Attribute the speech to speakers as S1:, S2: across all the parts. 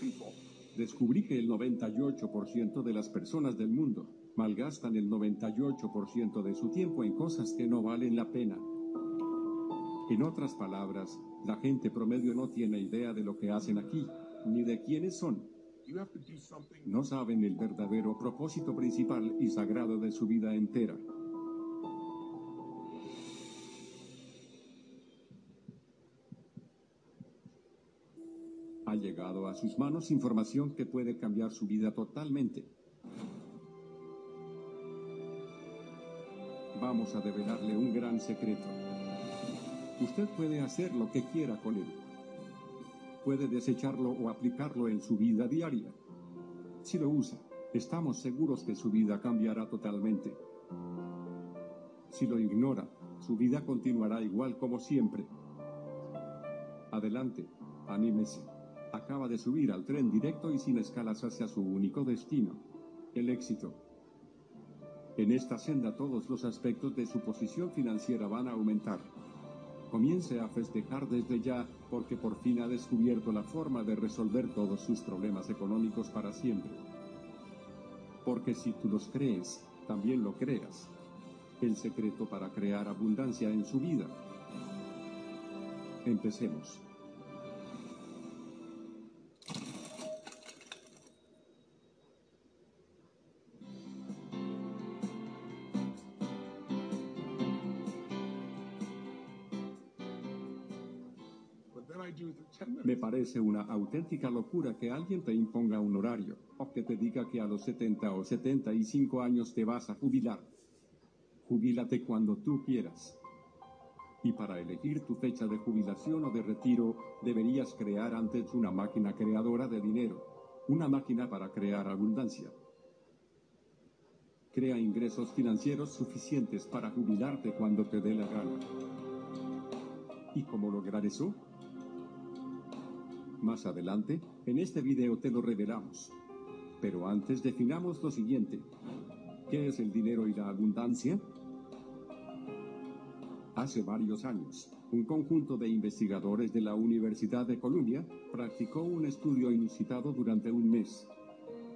S1: People.
S2: Descubrí que el 98% de las personas del mundo malgastan el 98% de su tiempo en cosas que no valen la pena. En otras palabras, la gente promedio no tiene idea de lo que hacen aquí, ni de quiénes son. No saben el verdadero propósito principal y sagrado de su vida entera. Llegado a sus manos información que puede cambiar su vida totalmente. Vamos a develarle un gran secreto. Usted puede hacer lo que quiera con él. Puede desecharlo o aplicarlo en su vida diaria. Si lo usa, estamos seguros que su vida cambiará totalmente. Si lo ignora, su vida continuará igual como siempre. Adelante, anímese. Acaba de subir al tren directo y sin escalas hacia su único destino, el éxito. En esta senda todos los aspectos de su posición financiera van a aumentar. Comience a festejar desde ya porque por fin ha descubierto la forma de resolver todos sus problemas económicos para siempre. Porque si tú los crees, también lo creas. El secreto para crear abundancia en su vida. Empecemos. Me parece una auténtica locura que alguien te imponga un horario o que te diga que a los 70 o 75 años te vas a jubilar. Jubílate cuando tú quieras. Y para elegir tu fecha de jubilación o de retiro, deberías crear antes una máquina creadora de dinero, una máquina para crear abundancia. Crea ingresos financieros suficientes para jubilarte cuando te dé la gana. ¿Y cómo lograr eso? Más adelante, en este video te lo revelamos. Pero antes definamos lo siguiente. ¿Qué es el dinero y la abundancia? Hace varios años, un conjunto de investigadores de la Universidad de Columbia practicó un estudio inusitado durante un mes.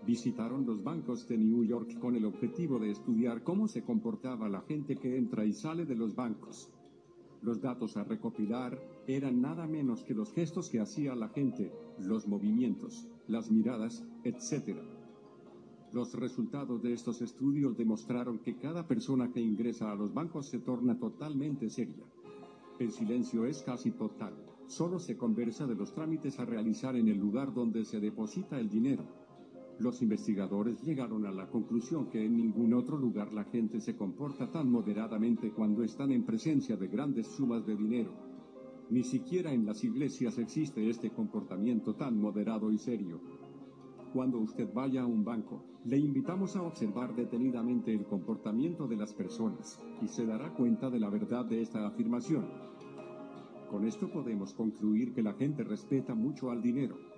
S2: Visitaron los bancos de New York con el objetivo de estudiar cómo se comportaba la gente que entra y sale de los bancos. Los datos a recopilar eran nada menos que los gestos que hacía la gente, los movimientos, las miradas, etc. Los resultados de estos estudios demostraron que cada persona que ingresa a los bancos se torna totalmente seria. El silencio es casi total. Solo se conversa de los trámites a realizar en el lugar donde se deposita el dinero. Los investigadores llegaron a la conclusión que en ningún otro lugar la gente se comporta tan moderadamente cuando están en presencia de grandes sumas de dinero. Ni siquiera en las iglesias existe este comportamiento tan moderado y serio. Cuando usted vaya a un banco, le invitamos a observar detenidamente el comportamiento de las personas y se dará cuenta de la verdad de esta afirmación. Con esto podemos concluir que la gente respeta mucho al dinero.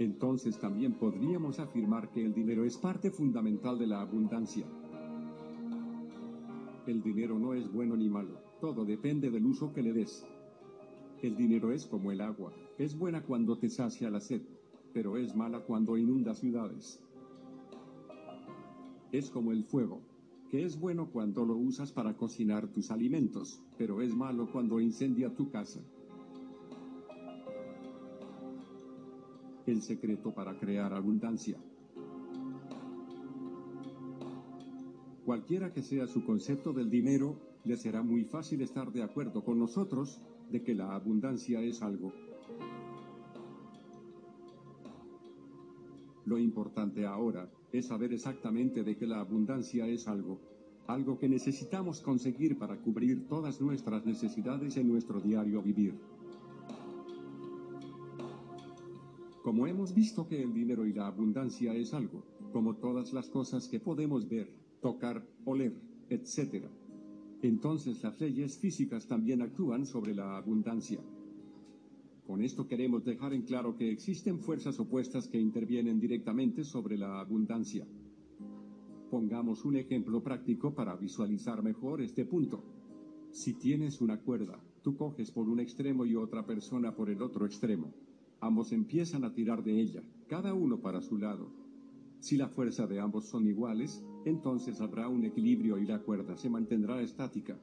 S2: Entonces también podríamos afirmar que el dinero es parte fundamental de la abundancia. El dinero no es bueno ni malo, todo depende del uso que le des. El dinero es como el agua, es buena cuando te sacia la sed, pero es mala cuando inunda ciudades. Es como el fuego, que es bueno cuando lo usas para cocinar tus alimentos, pero es malo cuando incendia tu casa. El secreto para crear abundancia. Cualquiera que sea su concepto del dinero, le será muy fácil estar de acuerdo con nosotros de que la abundancia es algo. Lo importante ahora es saber exactamente de que la abundancia es algo, algo que necesitamos conseguir para cubrir todas nuestras necesidades en nuestro diario vivir. Como hemos visto que el dinero y la abundancia es algo, como todas las cosas que podemos ver, tocar, oler, etc. Entonces las leyes físicas también actúan sobre la abundancia. Con esto queremos dejar en claro que existen fuerzas opuestas que intervienen directamente sobre la abundancia. Pongamos un ejemplo práctico para visualizar mejor este punto. Si tienes una cuerda, tú coges por un extremo y otra persona por el otro extremo. Ambos empiezan a tirar de ella, cada uno para su lado. Si la fuerza de ambos son iguales, entonces habrá un equilibrio y la cuerda se mantendrá estática.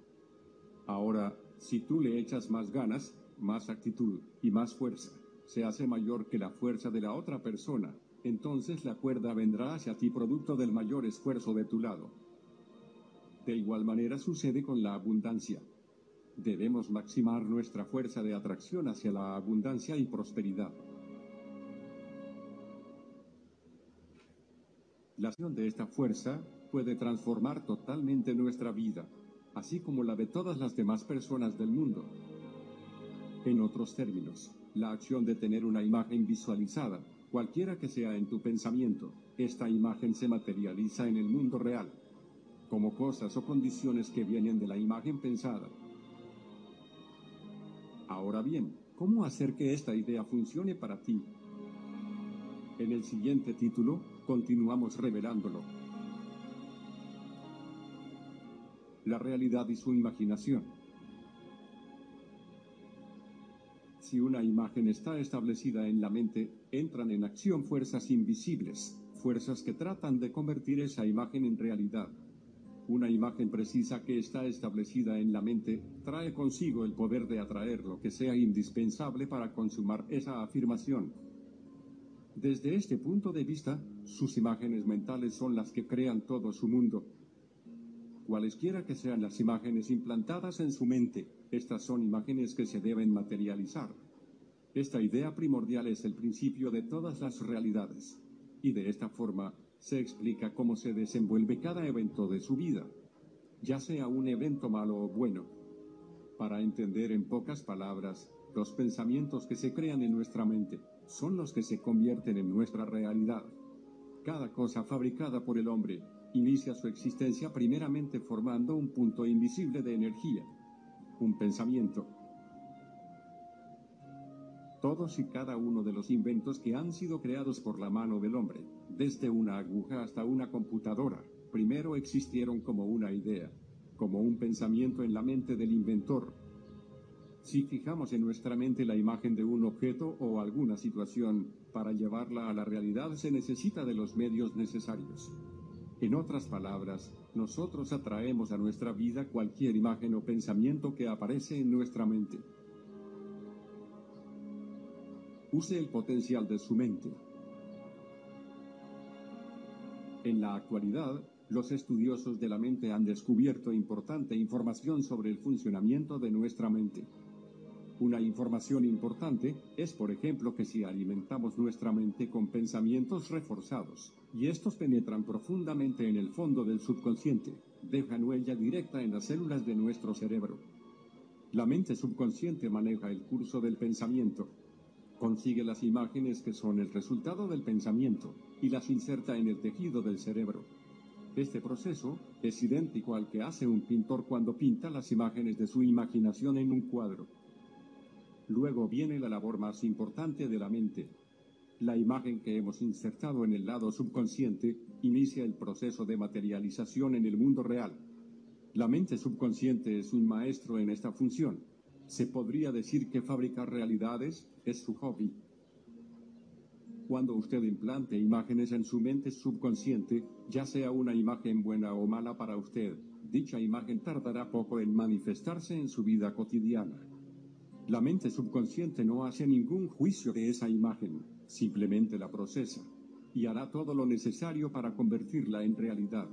S2: Ahora, si tú le echas más ganas, más actitud y más fuerza, se hace mayor que la fuerza de la otra persona, entonces la cuerda vendrá hacia ti producto del mayor esfuerzo de tu lado. De igual manera sucede con la abundancia. Debemos maximar nuestra fuerza de atracción hacia la abundancia y prosperidad. La acción de esta fuerza puede transformar totalmente nuestra vida, así como la de todas las demás personas del mundo. En otros términos, la acción de tener una imagen visualizada, cualquiera que sea en tu pensamiento, esta imagen se materializa en el mundo real, como cosas o condiciones que vienen de la imagen pensada. Ahora bien, ¿cómo hacer que esta idea funcione para ti? En el siguiente título, continuamos revelándolo. La realidad y su imaginación. Si una imagen está establecida en la mente, entran en acción fuerzas invisibles, fuerzas que tratan de convertir esa imagen en realidad. Una imagen precisa que está establecida en la mente trae consigo el poder de atraer lo que sea indispensable para consumar esa afirmación. Desde este punto de vista, sus imágenes mentales son las que crean todo su mundo. Cualesquiera que sean las imágenes implantadas en su mente, estas son imágenes que se deben materializar. Esta idea primordial es el principio de todas las realidades, y de esta forma se explica cómo se desenvuelve cada evento de su vida, ya sea un evento malo o bueno. Para entender en pocas palabras, los pensamientos que se crean en nuestra mente son los que se convierten en nuestra realidad. Cada cosa fabricada por el hombre inicia su existencia primeramente formando un punto invisible de energía, un pensamiento. Todos y cada uno de los inventos que han sido creados por la mano del hombre, desde una aguja hasta una computadora, primero existieron como una idea, como un pensamiento en la mente del inventor. Si fijamos en nuestra mente la imagen de un objeto o alguna situación, para llevarla a la realidad se necesita de los medios necesarios. En otras palabras, nosotros atraemos a nuestra vida cualquier imagen o pensamiento que aparece en nuestra mente. Use el potencial de su mente. En la actualidad, los estudiosos de la mente han descubierto importante información sobre el funcionamiento de nuestra mente. Una información importante es, por ejemplo, que si alimentamos nuestra mente con pensamientos reforzados, y estos penetran profundamente en el fondo del subconsciente, dejan huella directa en las células de nuestro cerebro. La mente subconsciente maneja el curso del pensamiento, consigue las imágenes que son el resultado del pensamiento y las inserta en el tejido del cerebro. Este proceso es idéntico al que hace un pintor cuando pinta las imágenes de su imaginación en un cuadro. Luego viene la labor más importante de la mente. La imagen que hemos insertado en el lado subconsciente inicia el proceso de materialización en el mundo real. La mente subconsciente es un maestro en esta función. Se podría decir que fabricar realidades es su hobby. Cuando usted implante imágenes en su mente subconsciente, ya sea una imagen buena o mala para usted, dicha imagen tardará poco en manifestarse en su vida cotidiana. La mente subconsciente no hace ningún juicio de esa imagen, simplemente la procesa y hará todo lo necesario para convertirla en realidad.